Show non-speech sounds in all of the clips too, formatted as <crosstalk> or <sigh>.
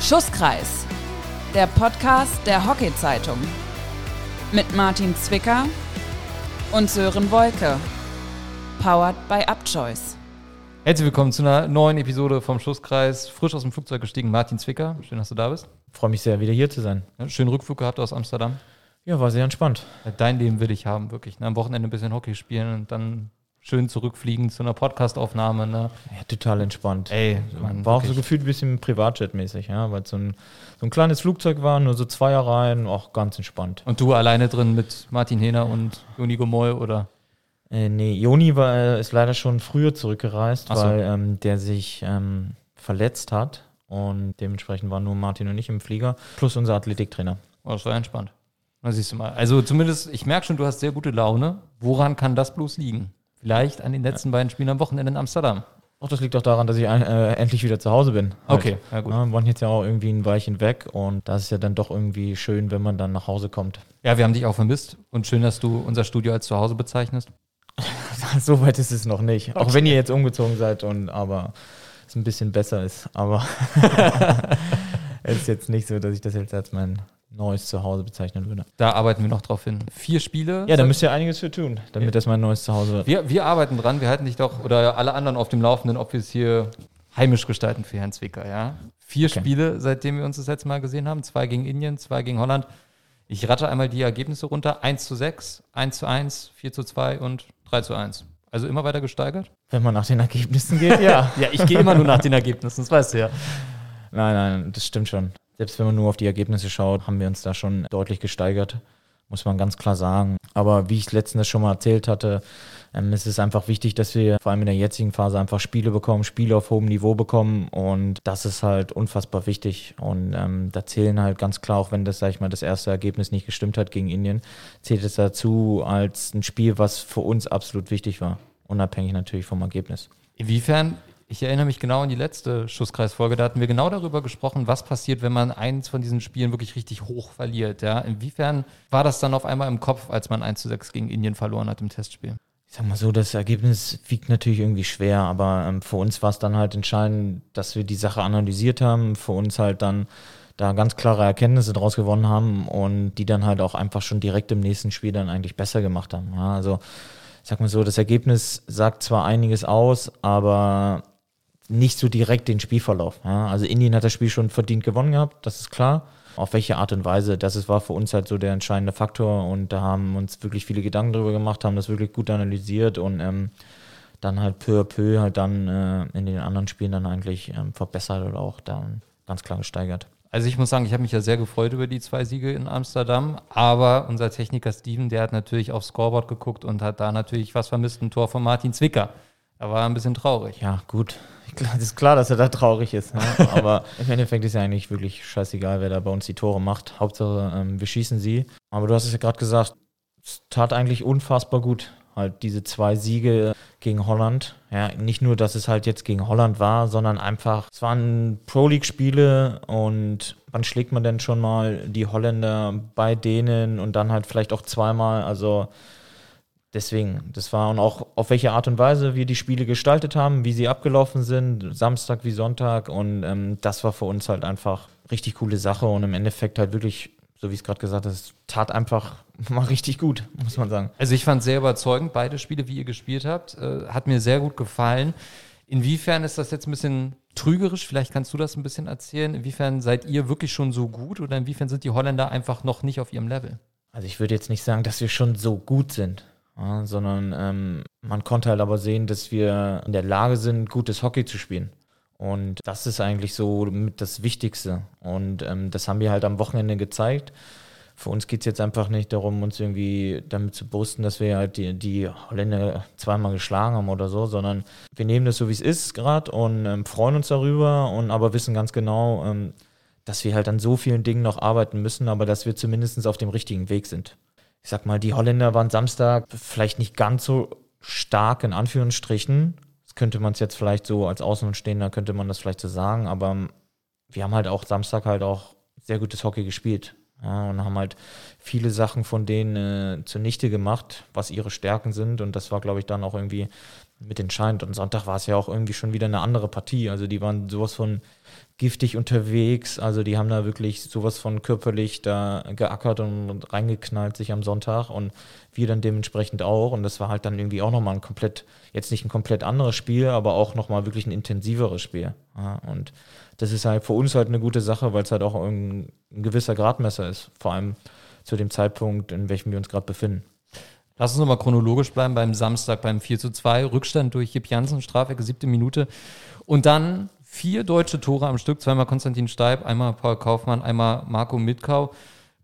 Schusskreis, der Podcast der Hockey-Zeitung. Mit Martin Zwicker und Sören Wolke. Powered by Upchoice. Herzlich willkommen zu einer neuen Episode vom Schusskreis. Frisch aus dem Flugzeug gestiegen, Martin Zwicker. Schön, dass du da bist. Freue mich sehr, wieder hier zu sein. Ja, schönen Rückflug gehabt aus Amsterdam. Ja, war sehr entspannt. Dein Leben will ich haben, wirklich. Am Wochenende ein bisschen Hockey spielen und dann schön zurückfliegen zu einer Podcastaufnahme. Ne? Ja, total entspannt. Ey, man, war auch so gefühlt ein bisschen Privatjet-mäßig, ja, weil es so ein, so ein kleines Flugzeug war, nur so Zweierreihen, auch ganz entspannt. Und du alleine drin mit Martin Hehner und Joni Gomoy oder? Äh, nee, Joni war, äh, ist leider schon früher zurückgereist, so. weil ähm, der sich ähm, verletzt hat und dementsprechend waren nur Martin und ich im Flieger, plus unser Athletiktrainer. Oh, das war entspannt. Da siehst du mal. Also zumindest, ich merke schon, du hast sehr gute Laune. Woran kann das bloß liegen? Vielleicht an den letzten beiden Spielen am Wochenende in Amsterdam. Auch das liegt auch daran, dass ich äh, endlich wieder zu Hause bin. Halt. Okay, ja gut. Ja, waren jetzt ja auch irgendwie ein Weilchen weg und das ist ja dann doch irgendwie schön, wenn man dann nach Hause kommt. Ja, wir haben dich auch vermisst und schön, dass du unser Studio als zu Hause bezeichnest. <laughs> so weit ist es noch nicht. Okay. Auch wenn ihr jetzt umgezogen seid und aber es ein bisschen besser ist. Aber <laughs> <laughs> es ist jetzt nicht so, dass ich das jetzt als mein neues Zuhause bezeichnen würde. Da arbeiten wir noch drauf hin. Vier Spiele. Ja, da müsst ihr einiges für tun, damit ja. das mein neues Zuhause wird. Wir, wir arbeiten dran, wir halten dich doch oder alle anderen auf dem Laufenden, ob wir es hier heimisch gestalten für Herrn Zwicker, ja. Vier okay. Spiele, seitdem wir uns das letzte Mal gesehen haben. Zwei gegen Indien, zwei gegen Holland. Ich rate einmal die Ergebnisse runter. 1 zu 6, 1 zu 1, 4 zu 2 und 3 zu 1. Also immer weiter gesteigert? Wenn man nach den Ergebnissen geht, ja. <laughs> ja, ich gehe immer nur nach den Ergebnissen, das weißt du ja. Nein, nein, das stimmt schon. Selbst wenn man nur auf die Ergebnisse schaut, haben wir uns da schon deutlich gesteigert, muss man ganz klar sagen. Aber wie ich letztens schon mal erzählt hatte, ähm, es ist einfach wichtig, dass wir vor allem in der jetzigen Phase einfach Spiele bekommen, Spiele auf hohem Niveau bekommen und das ist halt unfassbar wichtig. Und ähm, da zählen halt ganz klar, auch wenn das, sag ich mal, das erste Ergebnis nicht gestimmt hat gegen Indien, zählt es dazu als ein Spiel, was für uns absolut wichtig war, unabhängig natürlich vom Ergebnis. Inwiefern ich erinnere mich genau an die letzte Schusskreisfolge, da hatten wir genau darüber gesprochen, was passiert, wenn man eins von diesen Spielen wirklich richtig hoch verliert. Ja? Inwiefern war das dann auf einmal im Kopf, als man 1 zu 6 gegen Indien verloren hat im Testspiel? Ich sag mal so, das Ergebnis wiegt natürlich irgendwie schwer, aber ähm, für uns war es dann halt entscheidend, dass wir die Sache analysiert haben, für uns halt dann da ganz klare Erkenntnisse draus gewonnen haben und die dann halt auch einfach schon direkt im nächsten Spiel dann eigentlich besser gemacht haben. Ja, also ich sag mal so, das Ergebnis sagt zwar einiges aus, aber nicht so direkt den Spielverlauf. Ja. Also Indien hat das Spiel schon verdient gewonnen gehabt, das ist klar. Auf welche Art und Weise, das ist, war für uns halt so der entscheidende Faktor und da haben uns wirklich viele Gedanken darüber gemacht, haben das wirklich gut analysiert und ähm, dann halt peu à peu halt dann äh, in den anderen Spielen dann eigentlich ähm, verbessert oder auch dann ganz klar gesteigert. Also ich muss sagen, ich habe mich ja sehr gefreut über die zwei Siege in Amsterdam, aber unser Techniker Steven, der hat natürlich aufs Scoreboard geguckt und hat da natürlich was vermisst, ein Tor von Martin Zwicker. Er war ein bisschen traurig. Ja, gut. Es ist klar, dass er da traurig ist. Ne? <laughs> Aber im Endeffekt ist ja eigentlich wirklich scheißegal, wer da bei uns die Tore macht. Hauptsache, ähm, wir schießen sie. Aber du hast es ja gerade gesagt, es tat eigentlich unfassbar gut. Halt diese zwei Siege gegen Holland. Ja, nicht nur, dass es halt jetzt gegen Holland war, sondern einfach, es waren Pro-League-Spiele und wann schlägt man denn schon mal die Holländer bei denen und dann halt vielleicht auch zweimal. Also deswegen, das war und auch auf welche Art und Weise wir die Spiele gestaltet haben, wie sie abgelaufen sind, Samstag wie Sonntag und ähm, das war für uns halt einfach richtig coole Sache und im Endeffekt halt wirklich, so wie es gerade gesagt es tat einfach <laughs> mal richtig gut, muss man sagen. Also ich fand sehr überzeugend, beide Spiele, wie ihr gespielt habt, äh, hat mir sehr gut gefallen. Inwiefern ist das jetzt ein bisschen trügerisch? Vielleicht kannst du das ein bisschen erzählen. Inwiefern seid ihr wirklich schon so gut oder inwiefern sind die Holländer einfach noch nicht auf ihrem Level? Also ich würde jetzt nicht sagen, dass wir schon so gut sind ja, sondern ähm, man konnte halt aber sehen, dass wir in der Lage sind, gutes Hockey zu spielen. Und das ist eigentlich so mit das Wichtigste. Und ähm, das haben wir halt am Wochenende gezeigt. Für uns geht es jetzt einfach nicht darum, uns irgendwie damit zu brüsten, dass wir halt die, die Holländer zweimal geschlagen haben oder so, sondern wir nehmen das so, wie es ist gerade und ähm, freuen uns darüber und aber wissen ganz genau, ähm, dass wir halt an so vielen Dingen noch arbeiten müssen, aber dass wir zumindest auf dem richtigen Weg sind ich sag mal, die Holländer waren Samstag vielleicht nicht ganz so stark in Anführungsstrichen. Das könnte man es jetzt vielleicht so als Außenstehender könnte man das vielleicht so sagen, aber wir haben halt auch Samstag halt auch sehr gutes Hockey gespielt. Ja, und haben halt viele Sachen von denen äh, zunichte gemacht, was ihre Stärken sind. Und das war, glaube ich, dann auch irgendwie mit entscheidend. Und Sonntag war es ja auch irgendwie schon wieder eine andere Partie. Also die waren sowas von giftig unterwegs. Also die haben da wirklich sowas von körperlich da geackert und reingeknallt sich am Sonntag und wir dann dementsprechend auch. Und das war halt dann irgendwie auch nochmal ein komplett, jetzt nicht ein komplett anderes Spiel, aber auch nochmal wirklich ein intensiveres Spiel. Ja, und das ist halt für uns halt eine gute Sache, weil es halt auch ein, ein gewisser Gradmesser ist. Vor allem zu dem Zeitpunkt, in welchem wir uns gerade befinden. Lass uns nochmal chronologisch bleiben beim Samstag beim 4 zu 2. Rückstand durch Jip Jansen, Strafecke, siebte Minute. Und dann vier deutsche Tore am Stück, zweimal Konstantin Steib, einmal Paul Kaufmann, einmal Marco Mitkau.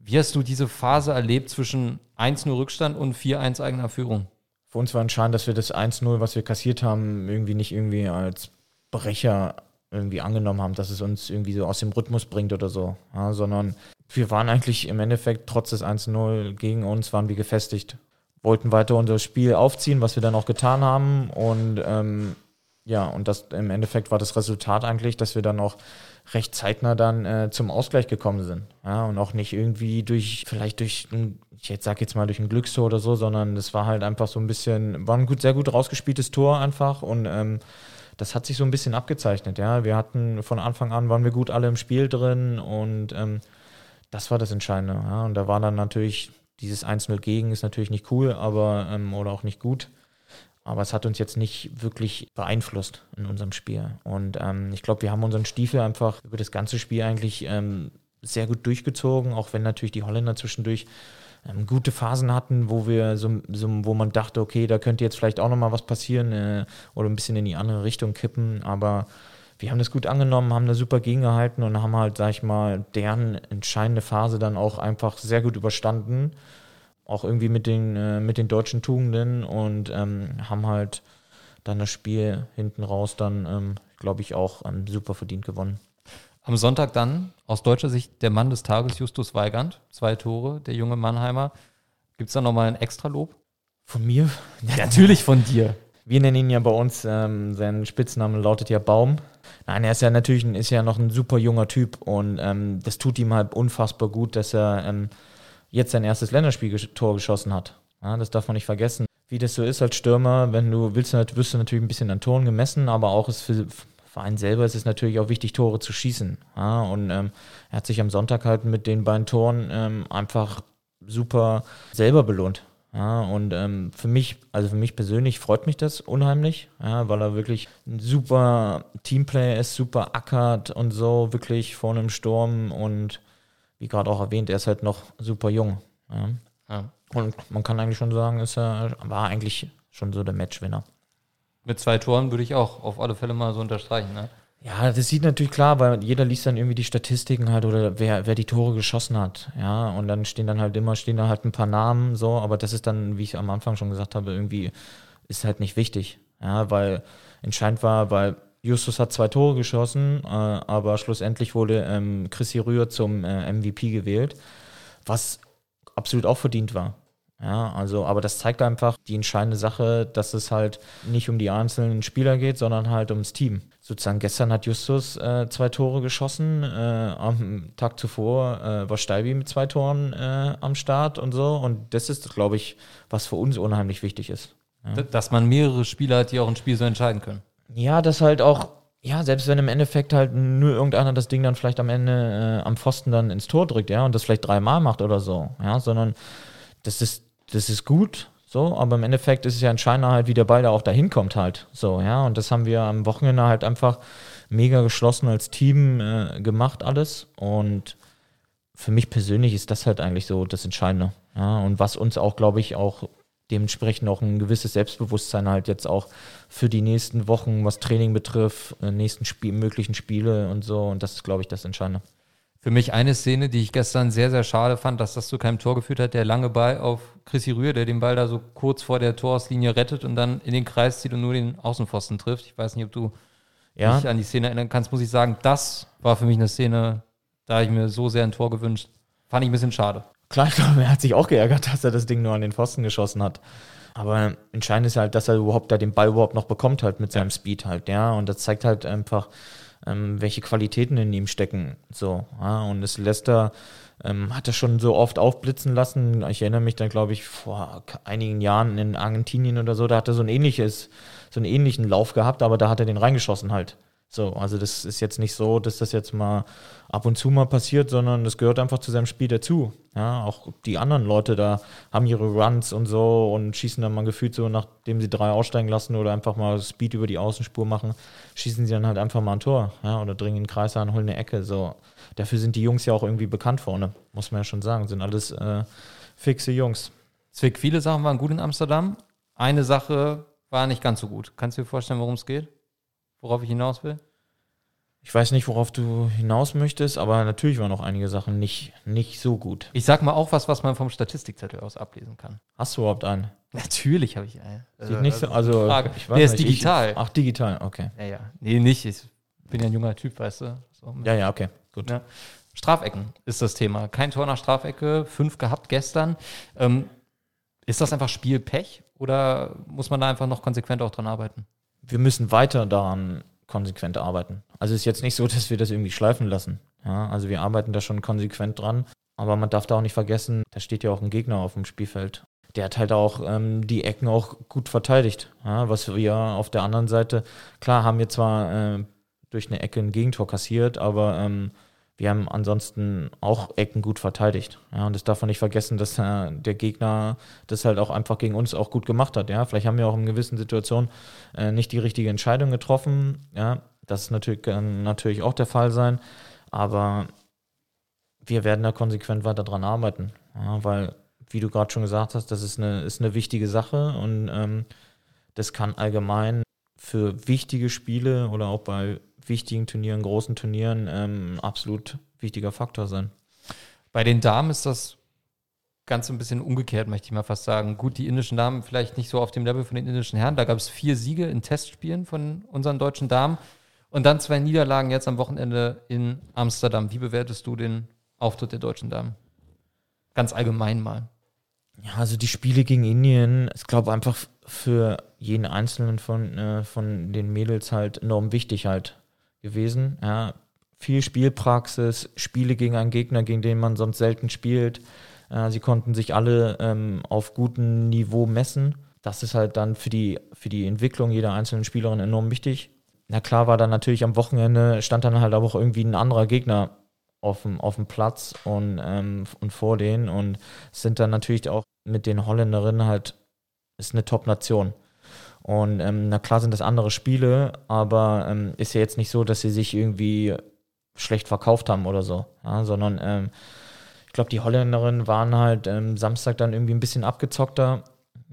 Wie hast du diese Phase erlebt zwischen 1-0 Rückstand und 4-1 eigener Führung? Für uns war entscheidend, dass wir das 1-0, was wir kassiert haben, irgendwie nicht irgendwie als Brecher irgendwie angenommen haben, dass es uns irgendwie so aus dem Rhythmus bringt oder so, ja, sondern wir waren eigentlich im Endeffekt trotz des 1-0 gegen uns, waren wir gefestigt, wollten weiter unser Spiel aufziehen, was wir dann auch getan haben und ähm, ja, und das im Endeffekt war das Resultat eigentlich, dass wir dann auch recht zeitnah dann äh, zum Ausgleich gekommen sind. Ja, und auch nicht irgendwie durch, vielleicht durch ein, ich jetzt sag jetzt mal durch ein Glückstor oder so, sondern es war halt einfach so ein bisschen, war ein gut, sehr gut rausgespieltes Tor einfach und ähm, das hat sich so ein bisschen abgezeichnet, ja. Wir hatten von Anfang an waren wir gut alle im Spiel drin und ähm, das war das Entscheidende. Ja? Und da war dann natürlich dieses 1-0 gegen ist natürlich nicht cool, aber ähm, oder auch nicht gut. Aber es hat uns jetzt nicht wirklich beeinflusst in unserem Spiel. Und ähm, ich glaube, wir haben unseren Stiefel einfach über das ganze Spiel eigentlich ähm, sehr gut durchgezogen, auch wenn natürlich die Holländer zwischendurch ähm, gute Phasen hatten, wo wir so, so, wo man dachte, okay, da könnte jetzt vielleicht auch nochmal was passieren äh, oder ein bisschen in die andere Richtung kippen. Aber wir haben das gut angenommen, haben da super gegengehalten und haben halt, sag ich mal, deren entscheidende Phase dann auch einfach sehr gut überstanden auch irgendwie mit den, äh, mit den deutschen Tugenden und ähm, haben halt dann das Spiel hinten raus dann, ähm, glaube ich, auch ähm, super verdient gewonnen. Am Sonntag dann aus deutscher Sicht der Mann des Tages, Justus Weigand. Zwei Tore, der junge Mannheimer. Gibt es da nochmal ein Extralob? Von mir? Ja, natürlich von dir. Wir nennen ihn ja bei uns, ähm, sein Spitzname lautet ja Baum. Nein, er ist ja natürlich ist ja noch ein super junger Typ und ähm, das tut ihm halt unfassbar gut, dass er ähm, jetzt sein erstes Länderspieltor geschossen hat. Ja, das darf man nicht vergessen. Wie das so ist als Stürmer, wenn du willst, wirst du natürlich ein bisschen an Toren gemessen, aber auch ist für, einen selber ist es natürlich auch wichtig, Tore zu schießen. Ja, und ähm, er hat sich am Sonntag halt mit den beiden Toren ähm, einfach super selber belohnt. Ja, und ähm, für mich, also für mich persönlich freut mich das unheimlich, ja, weil er wirklich ein super Teamplayer ist, super ackert und so, wirklich vor einem Sturm und wie gerade auch erwähnt, er ist halt noch super jung. Ja. Ja. Und man kann eigentlich schon sagen, ist er war eigentlich schon so der Matchwinner. Mit zwei Toren würde ich auch auf alle Fälle mal so unterstreichen. Ne? Ja, das sieht natürlich klar, weil jeder liest dann irgendwie die Statistiken halt oder wer, wer die Tore geschossen hat. Ja, und dann stehen dann halt immer, stehen da halt ein paar Namen so, aber das ist dann, wie ich am Anfang schon gesagt habe, irgendwie ist halt nicht wichtig. Ja, weil entscheidend war, weil Justus hat zwei Tore geschossen, äh, aber schlussendlich wurde ähm, Chrissy Rühr zum äh, MVP gewählt, was absolut auch verdient war. Ja, also, aber das zeigt einfach die entscheidende Sache, dass es halt nicht um die einzelnen Spieler geht, sondern halt ums Team. Sozusagen gestern hat Justus äh, zwei Tore geschossen, äh, am Tag zuvor äh, war Steibi mit zwei Toren äh, am Start und so. Und das ist, glaube ich, was für uns unheimlich wichtig ist. Ja. Dass man mehrere Spieler hat, die auch ein Spiel so entscheiden können. Ja, das halt auch, ja, selbst wenn im Endeffekt halt nur irgendeiner das Ding dann vielleicht am Ende äh, am Pfosten dann ins Tor drückt, ja, und das vielleicht dreimal macht oder so, ja, sondern das ist, das ist gut, so, aber im Endeffekt ist es ja entscheidend halt, wie der Ball da auch dahin kommt halt, so, ja, und das haben wir am Wochenende halt einfach mega geschlossen als Team äh, gemacht alles und für mich persönlich ist das halt eigentlich so das Entscheidende, ja, und was uns auch, glaube ich, auch dementsprechend auch ein gewisses Selbstbewusstsein halt jetzt auch für die nächsten Wochen, was Training betrifft, äh, nächsten Spiel, möglichen Spiele und so. Und das ist, glaube ich, das Entscheidende. Für mich eine Szene, die ich gestern sehr, sehr schade fand, dass das zu keinem Tor geführt hat, der lange Ball auf Chrissy Rühr, der den Ball da so kurz vor der Torauslinie rettet und dann in den Kreis zieht und nur den Außenpfosten trifft. Ich weiß nicht, ob du ja. dich an die Szene erinnern kannst, muss ich sagen, das war für mich eine Szene, da habe ich mir so sehr ein Tor gewünscht. Fand ich ein bisschen schade. Klar, ich glaube, er hat sich auch geärgert, dass er das Ding nur an den Pfosten geschossen hat. Aber entscheidend ist halt, dass er überhaupt da den Ball überhaupt noch bekommt, halt mit seinem. Speed halt, ja. Und das zeigt halt einfach, ähm, welche Qualitäten in ihm stecken. So, ja, und das Leicester ähm, hat er schon so oft aufblitzen lassen. Ich erinnere mich dann, glaube ich, vor einigen Jahren in Argentinien oder so, da hat er so ein ähnliches, so einen ähnlichen Lauf gehabt, aber da hat er den reingeschossen halt. So, also das ist jetzt nicht so, dass das jetzt mal ab und zu mal passiert, sondern das gehört einfach zu seinem Spiel dazu. Ja, auch die anderen Leute da haben ihre Runs und so und schießen dann mal gefühlt so, nachdem sie drei aussteigen lassen oder einfach mal Speed über die Außenspur machen, schießen sie dann halt einfach mal ein Tor, ja, oder dringen den Kreis an, holen eine Ecke. So, dafür sind die Jungs ja auch irgendwie bekannt vorne, muss man ja schon sagen. Sind alles äh, fixe Jungs. Zwick, viele Sachen waren gut in Amsterdam. Eine Sache war nicht ganz so gut. Kannst du dir vorstellen, worum es geht? Worauf ich hinaus will? Ich weiß nicht, worauf du hinaus möchtest, aber natürlich waren noch einige Sachen nicht, nicht so gut. Ich sag mal auch was, was man vom Statistikzettel aus ablesen kann. Hast du überhaupt einen? Natürlich habe ich einen. Sieht nicht so, also, Frage. Der ist digital. Ich, ach, digital, okay. Ja, ja. Nee, nicht. Ich bin ja ein junger Typ, weißt du. So, ja, ja, okay, gut. Ja. Strafecken ist das Thema. Kein Tor nach Strafecke, fünf gehabt gestern. Ähm, ist das einfach Spielpech oder muss man da einfach noch konsequent auch dran arbeiten? Wir müssen weiter daran konsequent arbeiten. Also es ist jetzt nicht so, <laughs> dass wir das irgendwie schleifen lassen. Ja, also wir arbeiten da schon konsequent dran. Aber man darf da auch nicht vergessen, da steht ja auch ein Gegner auf dem Spielfeld. Der hat halt auch ähm, die Ecken auch gut verteidigt. Ja, was wir auf der anderen Seite, klar, haben wir zwar äh, durch eine Ecke ein Gegentor kassiert, aber ähm, wir haben ansonsten auch Ecken gut verteidigt. Ja, und das darf man nicht vergessen, dass äh, der Gegner das halt auch einfach gegen uns auch gut gemacht hat. Ja, vielleicht haben wir auch in gewissen Situationen äh, nicht die richtige Entscheidung getroffen. Ja, das natürlich, kann natürlich auch der Fall sein. Aber wir werden da konsequent weiter dran arbeiten. Ja, weil, wie du gerade schon gesagt hast, das ist eine, ist eine wichtige Sache und ähm, das kann allgemein für wichtige Spiele oder auch bei wichtigen Turnieren, großen Turnieren ähm, absolut wichtiger Faktor sein. Bei den Damen ist das ganz ein bisschen umgekehrt, möchte ich mal fast sagen. Gut, die indischen Damen vielleicht nicht so auf dem Level von den indischen Herren. Da gab es vier Siege in Testspielen von unseren deutschen Damen und dann zwei Niederlagen jetzt am Wochenende in Amsterdam. Wie bewertest du den Auftritt der deutschen Damen? Ganz allgemein mal. Ja, also die Spiele gegen Indien, ich glaube einfach für jeden einzelnen von, äh, von den Mädels halt enorm wichtig halt gewesen. Ja, viel Spielpraxis, Spiele gegen einen Gegner, gegen den man sonst selten spielt. Äh, sie konnten sich alle ähm, auf gutem Niveau messen. Das ist halt dann für die, für die Entwicklung jeder einzelnen Spielerin enorm wichtig. Na klar war dann natürlich am Wochenende, stand dann halt auch irgendwie ein anderer Gegner auf dem, auf dem Platz und, ähm, und vor denen und sind dann natürlich auch mit den Holländerinnen halt, ist eine Top-Nation. Und ähm, na klar sind das andere Spiele, aber ähm, ist ja jetzt nicht so, dass sie sich irgendwie schlecht verkauft haben oder so, ja, sondern ähm, ich glaube, die Holländerinnen waren halt ähm, Samstag dann irgendwie ein bisschen abgezockter,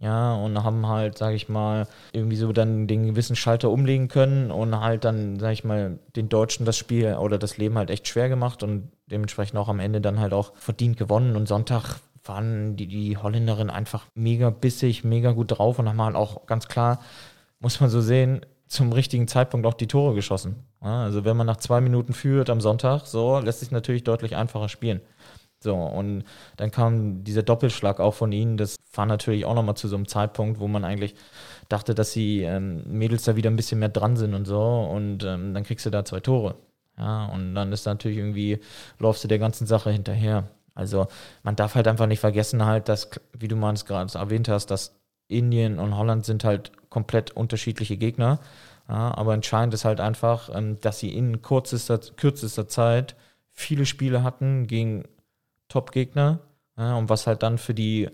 ja, und haben halt, sage ich mal, irgendwie so dann den gewissen Schalter umlegen können und halt dann, sage ich mal, den Deutschen das Spiel oder das Leben halt echt schwer gemacht und dementsprechend auch am Ende dann halt auch verdient gewonnen. Und Sonntag waren die, die Holländerin einfach mega bissig, mega gut drauf und haben halt auch ganz klar, muss man so sehen, zum richtigen Zeitpunkt auch die Tore geschossen. Also wenn man nach zwei Minuten führt am Sonntag, so lässt sich natürlich deutlich einfacher spielen. So, und dann kam dieser Doppelschlag auch von ihnen. Das war natürlich auch nochmal zu so einem Zeitpunkt, wo man eigentlich dachte, dass die ähm, Mädels da wieder ein bisschen mehr dran sind und so. Und ähm, dann kriegst du da zwei Tore. Ja, und dann ist natürlich irgendwie, laufst du der ganzen Sache hinterher. Also man darf halt einfach nicht vergessen halt, dass, wie du mal es gerade erwähnt hast, dass Indien und Holland sind halt komplett unterschiedliche Gegner. Ja, aber entscheidend ist halt einfach, ähm, dass sie in kürzester, kürzester Zeit viele Spiele hatten gegen Top-Gegner. Ja, und was halt dann für die,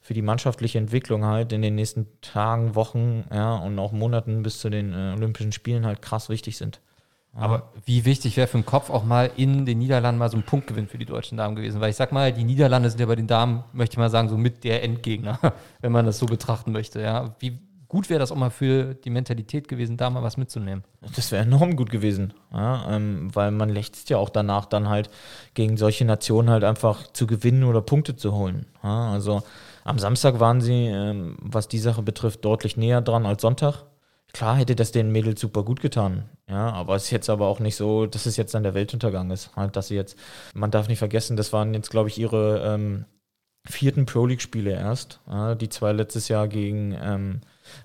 für die mannschaftliche Entwicklung halt in den nächsten Tagen, Wochen ja, und auch Monaten bis zu den äh, Olympischen Spielen halt krass wichtig sind. Aber wie wichtig wäre für den Kopf auch mal in den Niederlanden mal so ein Punktgewinn für die deutschen Damen gewesen? Weil ich sag mal, die Niederlande sind ja bei den Damen, möchte ich mal sagen, so mit der Endgegner, <laughs> wenn man das so betrachten möchte. Ja, wie gut wäre das auch mal für die Mentalität gewesen, da mal was mitzunehmen? Das wäre enorm gut gewesen, ja, ähm, weil man lächzt ja auch danach dann halt gegen solche Nationen halt einfach zu gewinnen oder Punkte zu holen. Ja, also am Samstag waren sie, ähm, was die Sache betrifft, deutlich näher dran als Sonntag. Klar hätte das den Mädels super gut getan, ja, aber es ist jetzt aber auch nicht so, dass es jetzt dann der Weltuntergang ist. Halt, dass sie jetzt, man darf nicht vergessen, das waren jetzt, glaube ich, ihre, ähm, vierten Pro League-Spiele erst. Ja, die zwei letztes Jahr gegen ähm,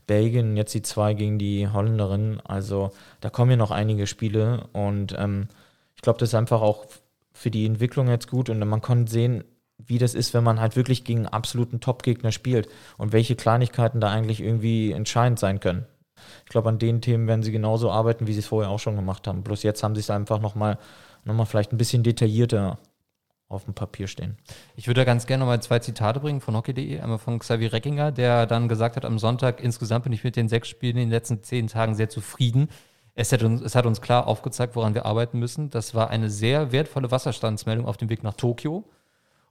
Belgien, jetzt die zwei gegen die Holländerin. Also da kommen ja noch einige Spiele und ähm, ich glaube, das ist einfach auch für die Entwicklung jetzt gut und man kann sehen, wie das ist, wenn man halt wirklich gegen absoluten Top-Gegner spielt und welche Kleinigkeiten da eigentlich irgendwie entscheidend sein können. Ich glaube, an den Themen werden sie genauso arbeiten, wie sie es vorher auch schon gemacht haben. Bloß jetzt haben sie es einfach nochmal noch mal vielleicht ein bisschen detaillierter auf dem Papier stehen. Ich würde da ganz gerne nochmal zwei Zitate bringen von hockey.de. Einmal von Xavier Reckinger, der dann gesagt hat am Sonntag, insgesamt bin ich mit den sechs Spielen in den letzten zehn Tagen sehr zufrieden. Es hat, uns, es hat uns klar aufgezeigt, woran wir arbeiten müssen. Das war eine sehr wertvolle Wasserstandsmeldung auf dem Weg nach Tokio.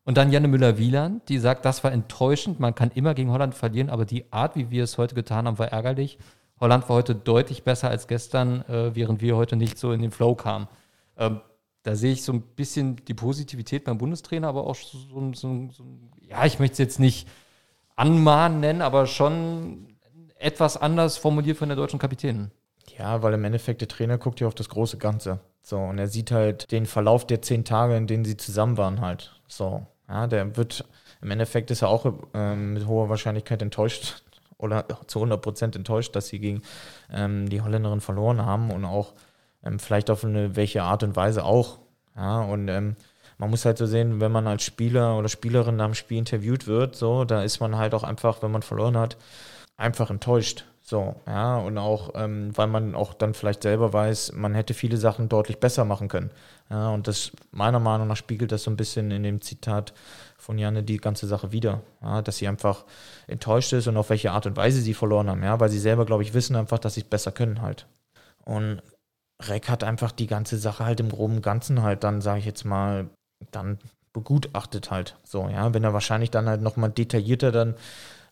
Und dann Janne Müller-Wieland, die sagt, das war enttäuschend. Man kann immer gegen Holland verlieren, aber die Art, wie wir es heute getan haben, war ärgerlich. Holland war heute deutlich besser als gestern, äh, während wir heute nicht so in den Flow kamen. Ähm, da sehe ich so ein bisschen die Positivität beim Bundestrainer, aber auch so, so, so, so ja, ich möchte es jetzt nicht anmahnen nennen, aber schon etwas anders formuliert von der deutschen Kapitänin. Ja, weil im Endeffekt der Trainer guckt ja auf das große Ganze. So, und er sieht halt den Verlauf der zehn Tage, in denen sie zusammen waren halt. So, ja, der wird, im Endeffekt ist er auch ähm, mit hoher Wahrscheinlichkeit enttäuscht oder <laughs> zu 100 Prozent enttäuscht, dass sie gegen ähm, die Holländerin verloren haben und auch ähm, vielleicht auf eine welche Art und Weise auch. Ja, und ähm, man muss halt so sehen, wenn man als Spieler oder Spielerin nach dem Spiel interviewt wird, so, da ist man halt auch einfach, wenn man verloren hat, einfach enttäuscht. So, ja, und auch, ähm, weil man auch dann vielleicht selber weiß, man hätte viele Sachen deutlich besser machen können. Ja, und das, meiner Meinung nach, spiegelt das so ein bisschen in dem Zitat von Janne die ganze Sache wieder. Ja, dass sie einfach enttäuscht ist und auf welche Art und Weise sie verloren haben, ja, weil sie selber, glaube ich, wissen einfach, dass sie es besser können halt. Und Reck hat einfach die ganze Sache halt im groben Ganzen halt dann, sage ich jetzt mal, dann begutachtet halt. So, ja, wenn er wahrscheinlich dann halt nochmal detaillierter dann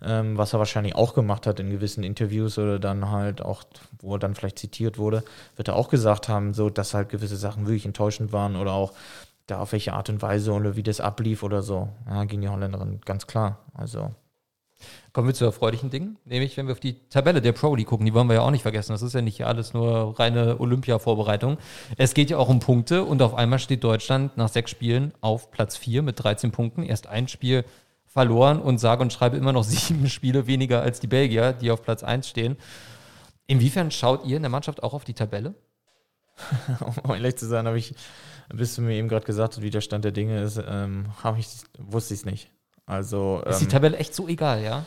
ähm, was er wahrscheinlich auch gemacht hat in gewissen Interviews oder dann halt auch, wo er dann vielleicht zitiert wurde, wird er auch gesagt haben, so, dass halt gewisse Sachen wirklich enttäuschend waren oder auch da auf welche Art und Weise oder wie das ablief oder so. Ja, gegen die Holländerin, ganz klar. Also. Kommen wir zu erfreulichen Dingen, nämlich wenn wir auf die Tabelle der Pro League gucken, die wollen wir ja auch nicht vergessen. Das ist ja nicht alles nur reine Olympia-Vorbereitung. Es geht ja auch um Punkte und auf einmal steht Deutschland nach sechs Spielen auf Platz vier mit 13 Punkten. Erst ein Spiel verloren und sage und schreibe immer noch <laughs> sieben Spiele weniger als die Belgier, die auf Platz 1 stehen. Inwiefern schaut ihr in der Mannschaft auch auf die Tabelle? <laughs> um ehrlich zu sein, habe ich, bis du mir eben gerade gesagt hast, wie der Stand der Dinge ist, ähm, ich, wusste ich es nicht. Also, ist die ähm, Tabelle echt so egal, ja?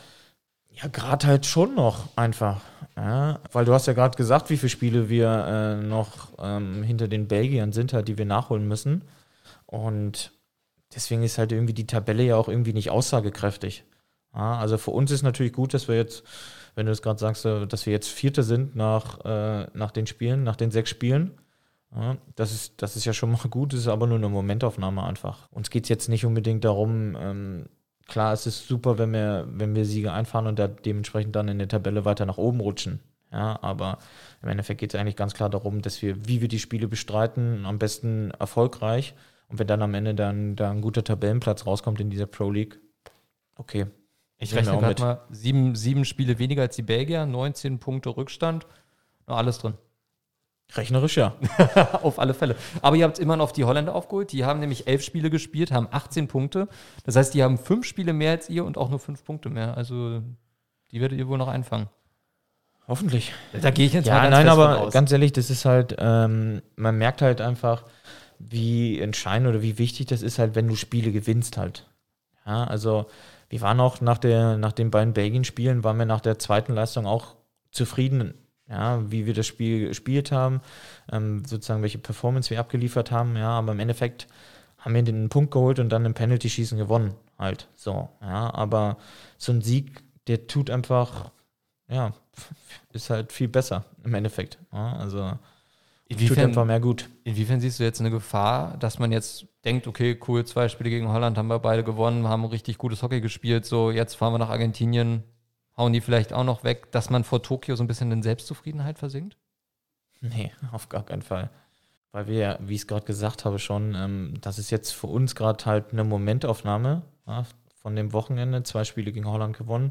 Ja, gerade halt schon noch einfach. Ja, weil du hast ja gerade gesagt, wie viele Spiele wir äh, noch ähm, hinter den Belgiern sind, halt, die wir nachholen müssen. Und deswegen ist halt irgendwie die Tabelle ja auch irgendwie nicht aussagekräftig. Ja, also für uns ist natürlich gut, dass wir jetzt, wenn du es gerade sagst, äh, dass wir jetzt Vierte sind nach, äh, nach den Spielen, nach den sechs Spielen. Ja, das, ist, das ist ja schon mal gut, das ist aber nur eine Momentaufnahme einfach. Uns geht es jetzt nicht unbedingt darum, ähm, klar, es ist super, wenn wir, wenn wir Siege einfahren und da dementsprechend dann in der Tabelle weiter nach oben rutschen. Ja, aber im Endeffekt geht es eigentlich ganz klar darum, dass wir, wie wir die Spiele bestreiten, am besten erfolgreich und wenn dann am Ende dann da ein guter Tabellenplatz rauskommt in dieser Pro League, okay. Ich rechne gerade mal sieben, sieben Spiele weniger als die Belgier, 19 Punkte Rückstand, noch alles drin. Rechnerisch ja. <laughs> auf alle Fälle. Aber ihr habt immer noch auf die Holländer aufgeholt. Die haben nämlich elf Spiele gespielt, haben 18 Punkte. Das heißt, die haben fünf Spiele mehr als ihr und auch nur fünf Punkte mehr. Also die werdet ihr wohl noch einfangen. Hoffentlich. Da gehe ich jetzt ja, mal ganz nein, aber ganz ehrlich, das ist halt, ähm, man merkt halt einfach, wie entscheidend oder wie wichtig das ist halt, wenn du Spiele gewinnst halt. Ja, also wir waren auch nach, der, nach den beiden Belgien-Spielen, waren wir nach der zweiten Leistung auch zufrieden, ja, wie wir das Spiel gespielt haben, ähm, sozusagen welche Performance wir abgeliefert haben, ja, aber im Endeffekt haben wir den Punkt geholt und dann im Penalty-Schießen gewonnen, halt, so, ja, aber so ein Sieg, der tut einfach, ja, <laughs> ist halt viel besser im Endeffekt, ja, also Inwiefern, Tut einfach mehr gut. Inwiefern siehst du jetzt eine Gefahr, dass man jetzt denkt, okay, cool, zwei Spiele gegen Holland haben wir beide gewonnen, haben richtig gutes Hockey gespielt, so jetzt fahren wir nach Argentinien, hauen die vielleicht auch noch weg, dass man vor Tokio so ein bisschen in Selbstzufriedenheit versinkt? Nee, auf gar keinen Fall. Weil wir, wie ich es gerade gesagt habe, schon, ähm, das ist jetzt für uns gerade halt eine Momentaufnahme ja, von dem Wochenende, zwei Spiele gegen Holland gewonnen.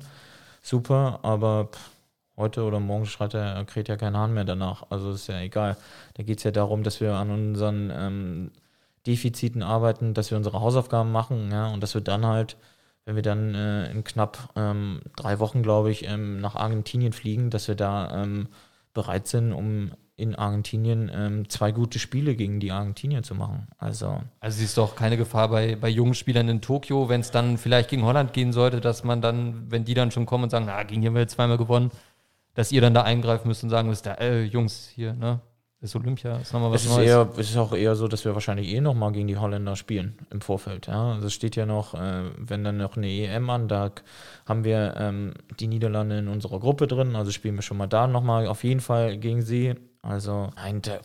Super, aber pff, heute oder morgen schreit er, kräht ja kein Hahn mehr danach. Also ist ja egal. Da geht es ja darum, dass wir an unseren ähm, Defiziten arbeiten, dass wir unsere Hausaufgaben machen, ja, und dass wir dann halt, wenn wir dann äh, in knapp ähm, drei Wochen, glaube ich, ähm, nach Argentinien fliegen, dass wir da ähm, bereit sind, um in Argentinien ähm, zwei gute Spiele gegen die Argentinier zu machen. Also, Also siehst du auch keine Gefahr bei, bei jungen Spielern in Tokio, wenn es dann vielleicht gegen Holland gehen sollte, dass man dann, wenn die dann schon kommen und sagen, na, gegen die haben wir jetzt zweimal gewonnen, dass ihr dann da eingreifen müsst und sagen müsst, äh, Jungs, hier, ne? Das ist Olympia, ist nochmal was es ist, Neues. eher, es ist auch eher so, dass wir wahrscheinlich eh nochmal gegen die Holländer spielen im Vorfeld. Ja? Also es steht ja noch, äh, wenn dann noch eine EM an, da haben wir ähm, die Niederlande in unserer Gruppe drin, also spielen wir schon mal da nochmal auf jeden Fall gegen sie. Also nein, der,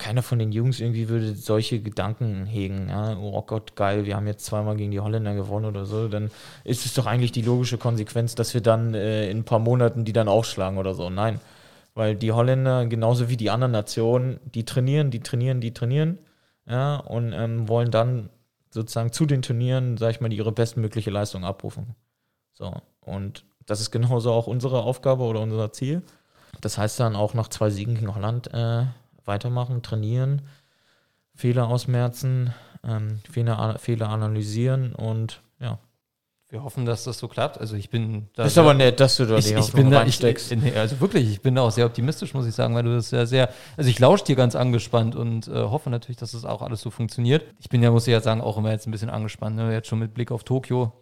keiner von den Jungs irgendwie würde solche Gedanken hegen. Ja? Oh Gott, geil, wir haben jetzt zweimal gegen die Holländer gewonnen oder so. Dann ist es doch eigentlich die logische Konsequenz, dass wir dann äh, in ein paar Monaten die dann aufschlagen oder so. Nein. Weil die Holländer, genauso wie die anderen Nationen, die trainieren, die trainieren, die trainieren, ja, und ähm, wollen dann sozusagen zu den Turnieren, sag ich mal, ihre bestmögliche Leistung abrufen. So. Und das ist genauso auch unsere Aufgabe oder unser Ziel. Das heißt dann auch nach zwei Siegen gegen Holland äh, weitermachen, trainieren, Fehler ausmerzen, ähm, Fehler, Fehler analysieren und ja. Wir hoffen, dass das so klappt. Also ich bin da ist aber nett, dass du da ich, die ich bin da, ich, nee, also wirklich, ich bin da auch sehr optimistisch, muss ich sagen, weil du das ja sehr, also ich lausche dir ganz angespannt und äh, hoffe natürlich, dass das auch alles so funktioniert. Ich bin ja, muss ich ja sagen, auch immer jetzt ein bisschen angespannt, ne? jetzt schon mit Blick auf Tokio.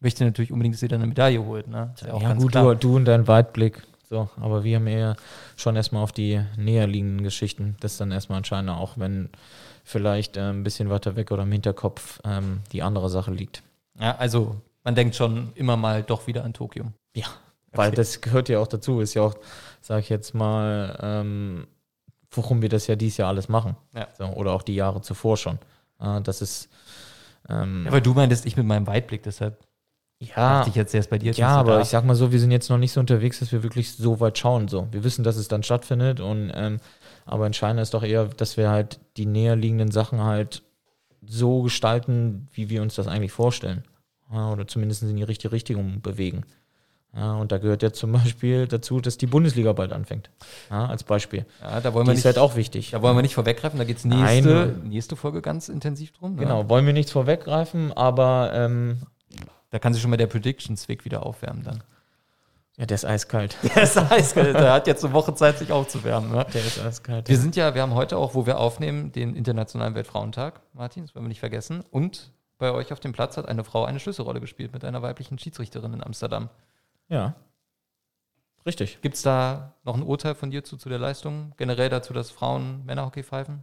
Möchte natürlich unbedingt, dass ihr dann eine Medaille holt, ne? Ist auch ja, ganz gut, klar. du, du und dein Weitblick. So, aber wir haben eher schon erstmal auf die näher liegenden Geschichten. Das ist dann erstmal entscheidend, auch wenn vielleicht äh, ein bisschen weiter weg oder im Hinterkopf ähm, die andere Sache liegt. Ja, also man denkt schon immer mal doch wieder an Tokio. Ja, weil das gehört ja auch dazu. Ist ja auch, sag ich jetzt mal, ähm, worum wir das ja dieses Jahr alles machen. Ja. So, oder auch die Jahre zuvor schon. Äh, das ist. Ähm, Ja, weil du meintest, ich mit meinem Weitblick, deshalb ja, dachte ich jetzt erst bei dir. Ja, aber da. ich sag mal so, wir sind jetzt noch nicht so unterwegs, dass wir wirklich so weit schauen. So, wir wissen, dass es dann stattfindet und ähm, aber entscheidend ist doch eher, dass wir halt die näher liegenden Sachen halt so gestalten, wie wir uns das eigentlich vorstellen. Ja, oder zumindest in die richtige Richtung bewegen. Ja, und da gehört ja zum Beispiel dazu, dass die Bundesliga bald anfängt. Ja, als Beispiel. ja, da wollen Die wir ist nicht, halt auch wichtig. da wollen wir nicht vorweggreifen, da geht es Nein. nächste, nächste Folge ganz intensiv drum. ne? Genau, wollen wir nichts vorweggreifen, aber ähm, Da kann sich schon mal der Predictions-Weg wieder aufwärmen dann. ja, der ist eiskalt. <laughs> Der ist eiskalt, der hat jetzt eine Woche Zeit, sich aufzuwärmen. Ne? Der ist eiskalt. Wir sind ja, wir haben heute auch, wo wir aufnehmen, den Internationalen Weltfrauentag, Martin, das wollen wir nicht vergessen. Und bei euch auf dem Platz hat eine Frau eine Schlüsselrolle gespielt mit einer weiblichen Schiedsrichterin in Amsterdam. ja. Richtig. Gibt es da noch ein Urteil von dir zu, zu der Leistung? Generell dazu, dass Frauen Männerhockey pfeifen?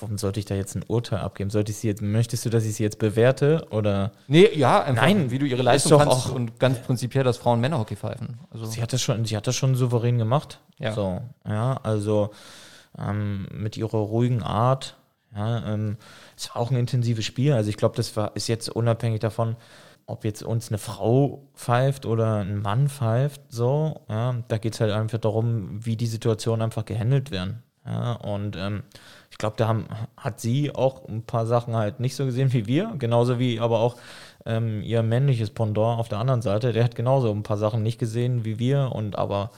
Warum sollte ich da jetzt ein Urteil abgeben? Sollte ich sie jetzt, möchtest du, dass ich sie jetzt bewerte? Oder Nee, ja, einfach Nein, wie du ihre ist Leistung kannst auch- und ganz prinzipiell, dass Frauen Männerhockey pfeifen. Also, sie hat das schon, sie hat das schon souverän gemacht. Ja. So, ja, also ähm, mit ihrer ruhigen Art. Ja, ähm, es war auch ein intensives Spiel. Also ich glaube, das war, ist jetzt unabhängig davon, ob jetzt uns eine Frau pfeift oder ein Mann pfeift. So, ja, da geht es halt einfach darum, wie die Situationen einfach gehandelt werden. Ja, und ähm, ich glaube, da haben, hat sie auch ein paar Sachen halt nicht so gesehen wie wir, genauso wie aber auch ähm, ihr männliches Pendant auf der anderen Seite, der hat genauso ein paar Sachen nicht gesehen wie wir und aber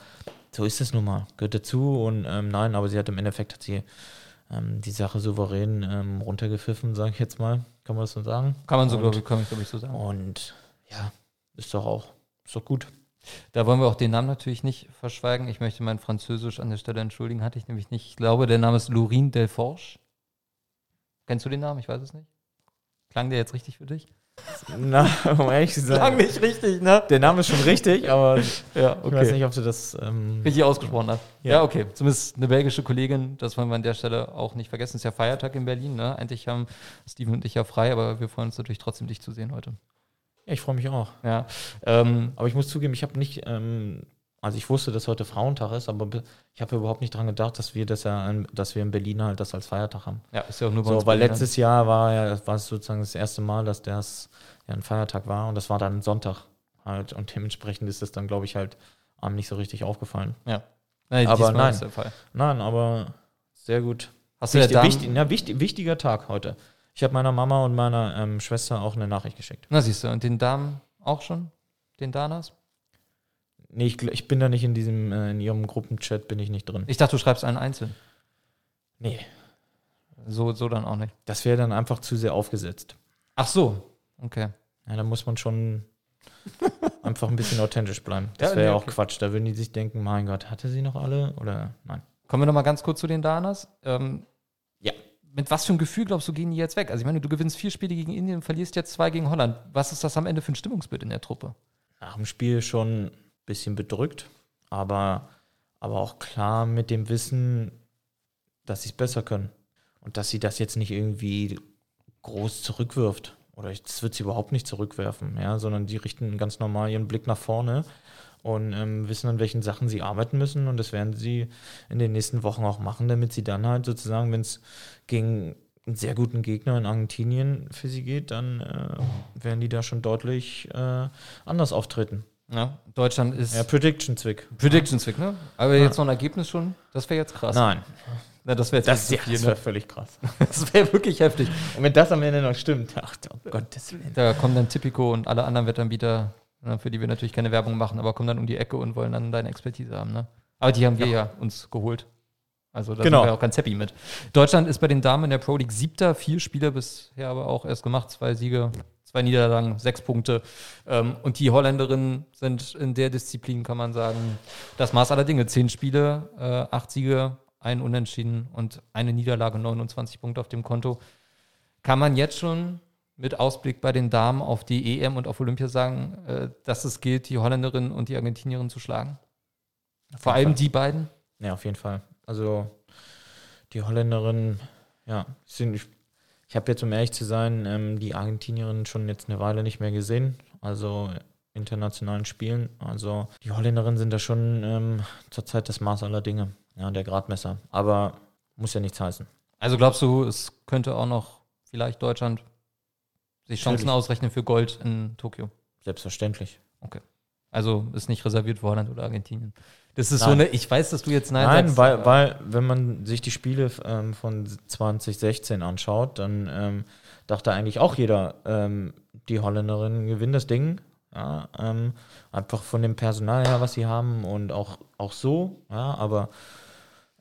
so ist es nun mal, gehört dazu und ähm, nein, aber sie hat im Endeffekt hat sie ähm, die Sache souverän ähm, runtergepfiffen, sage ich jetzt mal, kann man das so sagen? kann man so, glaube ich, kann ich, glaub ich, so sagen. Und ja, ist doch auch, ist doch gut. Da wollen wir auch den Namen natürlich nicht verschweigen. Ich möchte mein Französisch an der Stelle entschuldigen, hatte ich nämlich nicht. Ich glaube, der Name ist Laurine Delforge. Kennst du den Namen? Ich weiß es nicht. Klang der jetzt richtig für dich? Na, um ehrlich zu sein, nicht richtig, ne? der Name ist schon richtig, aber <laughs> Ja, ich weiß nicht, ob du das ähm, Richtig ausgesprochen hast. Ja. Ja. okay. Zumindest eine belgische Kollegin, das wollen wir an der Stelle auch nicht vergessen. Es ist ja Feiertag in Berlin, ne? Eigentlich haben Steven und ich ja frei, aber wir freuen uns natürlich trotzdem, dich zu sehen heute. Ja, ich freue mich auch. Ja. Ähm, Aber ich muss zugeben, ich habe nicht, ähm, also ich wusste, dass heute Frauentag ist, aber be- ich habe überhaupt nicht dran gedacht, dass wir das ja, in- dass wir in Berlin halt das als Feiertag haben. ja, ist ja auch nur bei So, uns weil Berlinern. letztes Jahr war ja, war es sozusagen das erste Mal, dass das ja ein Feiertag war und das war dann Sonntag halt und dementsprechend ist das dann, glaube ich, halt einem nicht so richtig aufgefallen. Ja. Nein, Aber nein. ist der Fall. Nein, aber sehr gut. Hast du der Wichtig, Dame, wichtig, ja, wichtig, wichtiger Tag heute. Ich habe meiner Mama und meiner ähm, Schwester auch eine Nachricht geschickt. Na, siehst du, und den Damen auch schon? Den Danas? Nee, ich, ich bin da nicht in diesem, äh, in ihrem Gruppenchat bin ich nicht drin. Ich dachte, du schreibst einen einzeln. Nee, So, so dann auch nicht. das wäre dann einfach zu sehr aufgesetzt. Ach so. Okay. Ja, da muss man schon <laughs> einfach ein bisschen authentisch bleiben. Das wäre ja nee, auch okay. Quatsch. Da würden die sich denken, mein Gott, hatte sie noch alle? Oder nein. Kommen wir noch mal ganz kurz zu den Danas. Ähm. Mit was für einem Gefühl glaubst du, gehen die jetzt weg? Also ich meine, du gewinnst vier Spiele gegen Indien und verlierst jetzt zwei gegen Holland. Was ist das am Ende für ein Stimmungsbild in der Truppe? Nach dem Spiel schon ein bisschen bedrückt, aber, aber auch klar mit dem Wissen, dass sie es besser können. Und dass sie das jetzt nicht irgendwie groß zurückwirft. Oder das wird sie überhaupt nicht zurückwerfen, ja, sondern die richten ganz normal ihren Blick nach vorne und ähm, wissen, an welchen Sachen sie arbeiten müssen. Und das werden sie in den nächsten Wochen auch machen, damit sie dann halt sozusagen, wenn es gegen einen sehr guten Gegner in Argentinien für sie geht, dann äh, werden die da schon deutlich äh, anders auftreten. Ja, Deutschland ist Ja, Prediction-Zwick. Predictions weg, ne? Aber jetzt noch ein Ergebnis schon, das wäre jetzt krass. Nein, Na, das wäre jetzt das, ja, das ne? wäre völlig krass. <laughs> Das wäre wirklich heftig. Und wenn das am Ende noch stimmt, ach, oh Gottes Willen. Da kommen dann Tipico und alle anderen Wettanbieter, für die wir natürlich keine Werbung machen, aber kommen dann um die Ecke und wollen dann deine Expertise haben. Ne? Aber die haben wir ja, uns geholt. Also da Genau. sind wir auch ganz happy mit. Deutschland ist bei den Damen in der Pro League siebter, vier Spiele bisher aber auch erst gemacht, zwei Siege, zwei Niederlagen, sechs Punkte. Ähm, und die Holländerinnen sind in der Disziplin, kann man sagen, das Maß aller Dinge. Zehn Spiele, äh, acht Siege, ein Unentschieden und eine Niederlage, 29 Punkte auf dem Konto. Kann man jetzt schon mit Ausblick bei den Damen auf die EM und auf Olympia sagen, äh, dass es gilt, die Holländerin und die Argentinierin zu schlagen? Vor allem die beiden? Ja, auf jeden Fall. Also die Holländerin, ja, sind, ich, ich habe jetzt, um ehrlich zu sein, ähm, die Argentinierin schon jetzt eine Weile nicht mehr gesehen. Also internationalen Spielen. Also die Holländerinnen sind da schon ähm, zurzeit das Maß aller Dinge. Ja, der Gradmesser. Aber muss ja nichts heißen. Also glaubst du, es könnte auch noch vielleicht Deutschland sich Chancen ausrechnen für Gold in Tokio? Selbstverständlich. Also ist nicht reserviert für Holland oder Argentinien. Das ist so Nein. eine, ich weiß, dass du jetzt Nein, Nein, sagst. weil, weil, wenn man sich die Spiele ähm, von 2016 anschaut, dann ähm, dachte eigentlich auch jeder, ähm, die Holländerinnen gewinnen das Ding. Ja, ähm, einfach von dem Personal her, was sie haben und auch, auch so. Ja, aber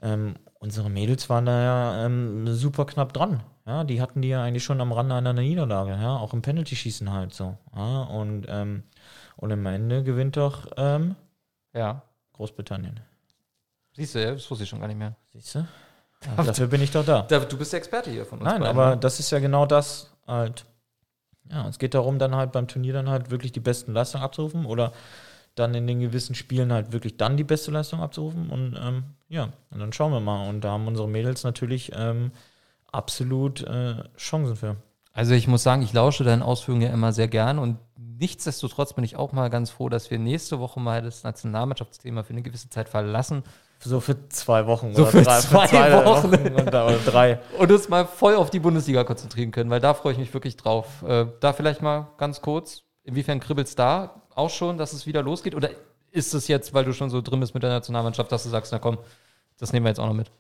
ähm, unsere Mädels waren da ja ähm, super knapp dran. Ja, die hatten die ja eigentlich schon am Rande einer Niederlage, ja, auch im Penalty-Schießen halt so. Ja, und, ähm, und am Ende gewinnt doch ähm, ja. Großbritannien. Siehst du, ja, das wusste ich schon gar nicht mehr. Siehst du? Dafür bin ich doch da. Da, du bist der Experte hier von uns. Nein, beiden, aber ne? das ist ja genau das halt. Ja, es geht darum, dann halt beim Turnier dann halt wirklich die besten Leistungen abzurufen oder dann in den gewissen Spielen halt wirklich dann die beste Leistung abzurufen und ähm, ja, und dann schauen wir mal. Und da haben unsere Mädels natürlich ähm, absolut äh, Chancen für. Also ich muss sagen, ich lausche deinen Ausführungen ja immer sehr gern und nichtsdestotrotz bin ich auch mal ganz froh, dass wir nächste Woche mal das Nationalmannschaftsthema für eine gewisse Zeit verlassen So für zwei Wochen So für zwei Wochen. und da, oder drei. <laughs> und uns mal voll auf die Bundesliga konzentrieren können, weil da freue ich mich wirklich drauf. Äh, da vielleicht mal ganz kurz, inwiefern kribbelst da auch schon, dass es wieder losgeht? Oder ist es jetzt, weil du schon so drin bist mit der Nationalmannschaft, dass du sagst, na komm, das nehmen wir jetzt auch noch mit?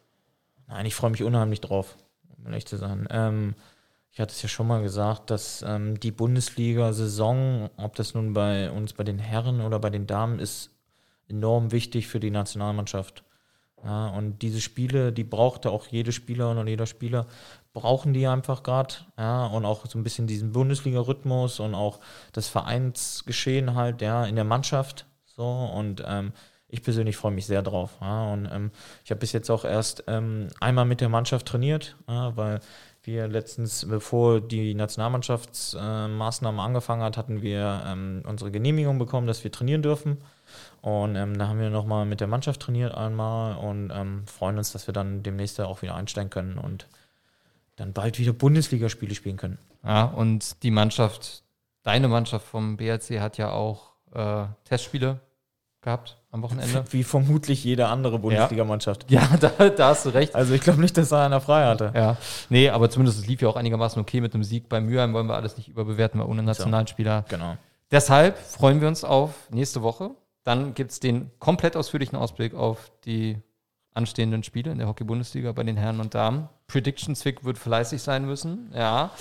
Nein, ich freue mich unheimlich drauf, ehrlich zu sein. Ähm, ich hatte es ja schon mal gesagt, dass ähm, die Bundesliga-Saison, ob das nun bei uns bei den Herren oder bei den Damen, ist enorm wichtig für die Nationalmannschaft. Ja, und diese Spiele, die brauchte auch jede Spielerin und jeder Spieler, brauchen die einfach gerade. Ja, und auch so ein bisschen diesen Bundesliga-Rhythmus und auch das Vereinsgeschehen halt, ja, in der Mannschaft. So, und ähm, ich persönlich freue mich sehr drauf. Ja, und ähm, ich habe bis jetzt auch erst ähm, einmal mit der Mannschaft trainiert, ja, weil wir letztens, bevor die Nationalmannschaftsmaßnahmen angefangen hat, hatten wir ähm, unsere Genehmigung bekommen, dass wir trainieren dürfen. Und ähm, da haben wir nochmal mit der Mannschaft trainiert einmal und ähm, freuen uns, dass wir dann demnächst auch wieder einsteigen können und dann bald wieder Bundesligaspiele spielen können. Ja, und die Mannschaft, deine Mannschaft vom BRC hat ja auch äh, Testspiele gehabt am Wochenende. <laughs> Wie vermutlich jede andere Bundesligamannschaft. ja, <laughs> da, da hast du recht. Also ich glaube nicht, dass da einer frei hatte. Ja, nee, aber zumindest es lief ja auch einigermaßen okay mit dem Sieg. Bei Mülheim wollen wir alles nicht überbewerten, weil ohne Nationalspieler. Genau. Deshalb freuen wir uns auf nächste Woche. Dann gibt es den komplett ausführlichen Ausblick auf die anstehenden Spiele in der Hockey-Bundesliga bei den Herren und Damen. Prediction-Zwick wird fleißig sein müssen, ja.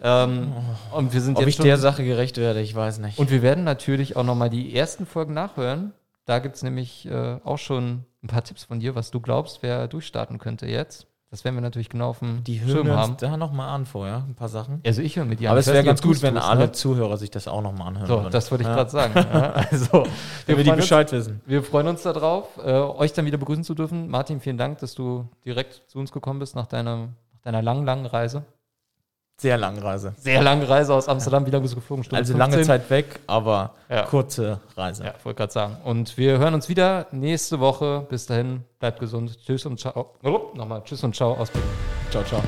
Ähm, und wir sind Ob jetzt ich der Sache gerecht werde, ich weiß nicht. Und wir werden natürlich auch nochmal die ersten Folgen nachhören. Da gibt es nämlich äh, auch schon ein paar Tipps von dir, was du glaubst, wer durchstarten könnte jetzt. Das werden wir natürlich genau auf dem Die hören Schirm wir haben. da nochmal an vorher, ein paar Sachen. Also ich höre mit dir an. Aber es wäre ganz gut, wenn alle ne? Zuhörer sich das auch nochmal anhören So, würden. das wollte ich Ja. gerade sagen. <laughs> Ja, also, Wenn wir die freuen uns- Bescheid wissen. Wir freuen uns darauf, äh, euch dann wieder begrüßen zu dürfen. Martin, vielen Dank, dass du direkt zu uns gekommen bist nach deiner, nach deiner langen, langen Reise. Sehr lange Reise. Sehr lange Reise aus Amsterdam. Wie lange bist du geflogen? Stunde Also lange 15? Zeit weg, aber Ja. kurze Reise. Ja, wollte gerade sagen. Und wir hören uns wieder nächste Woche. Bis dahin, bleibt gesund. Tschüss und ciao. Oh, nochmal, tschüss und ciao aus Berlin. Ciao, ciao.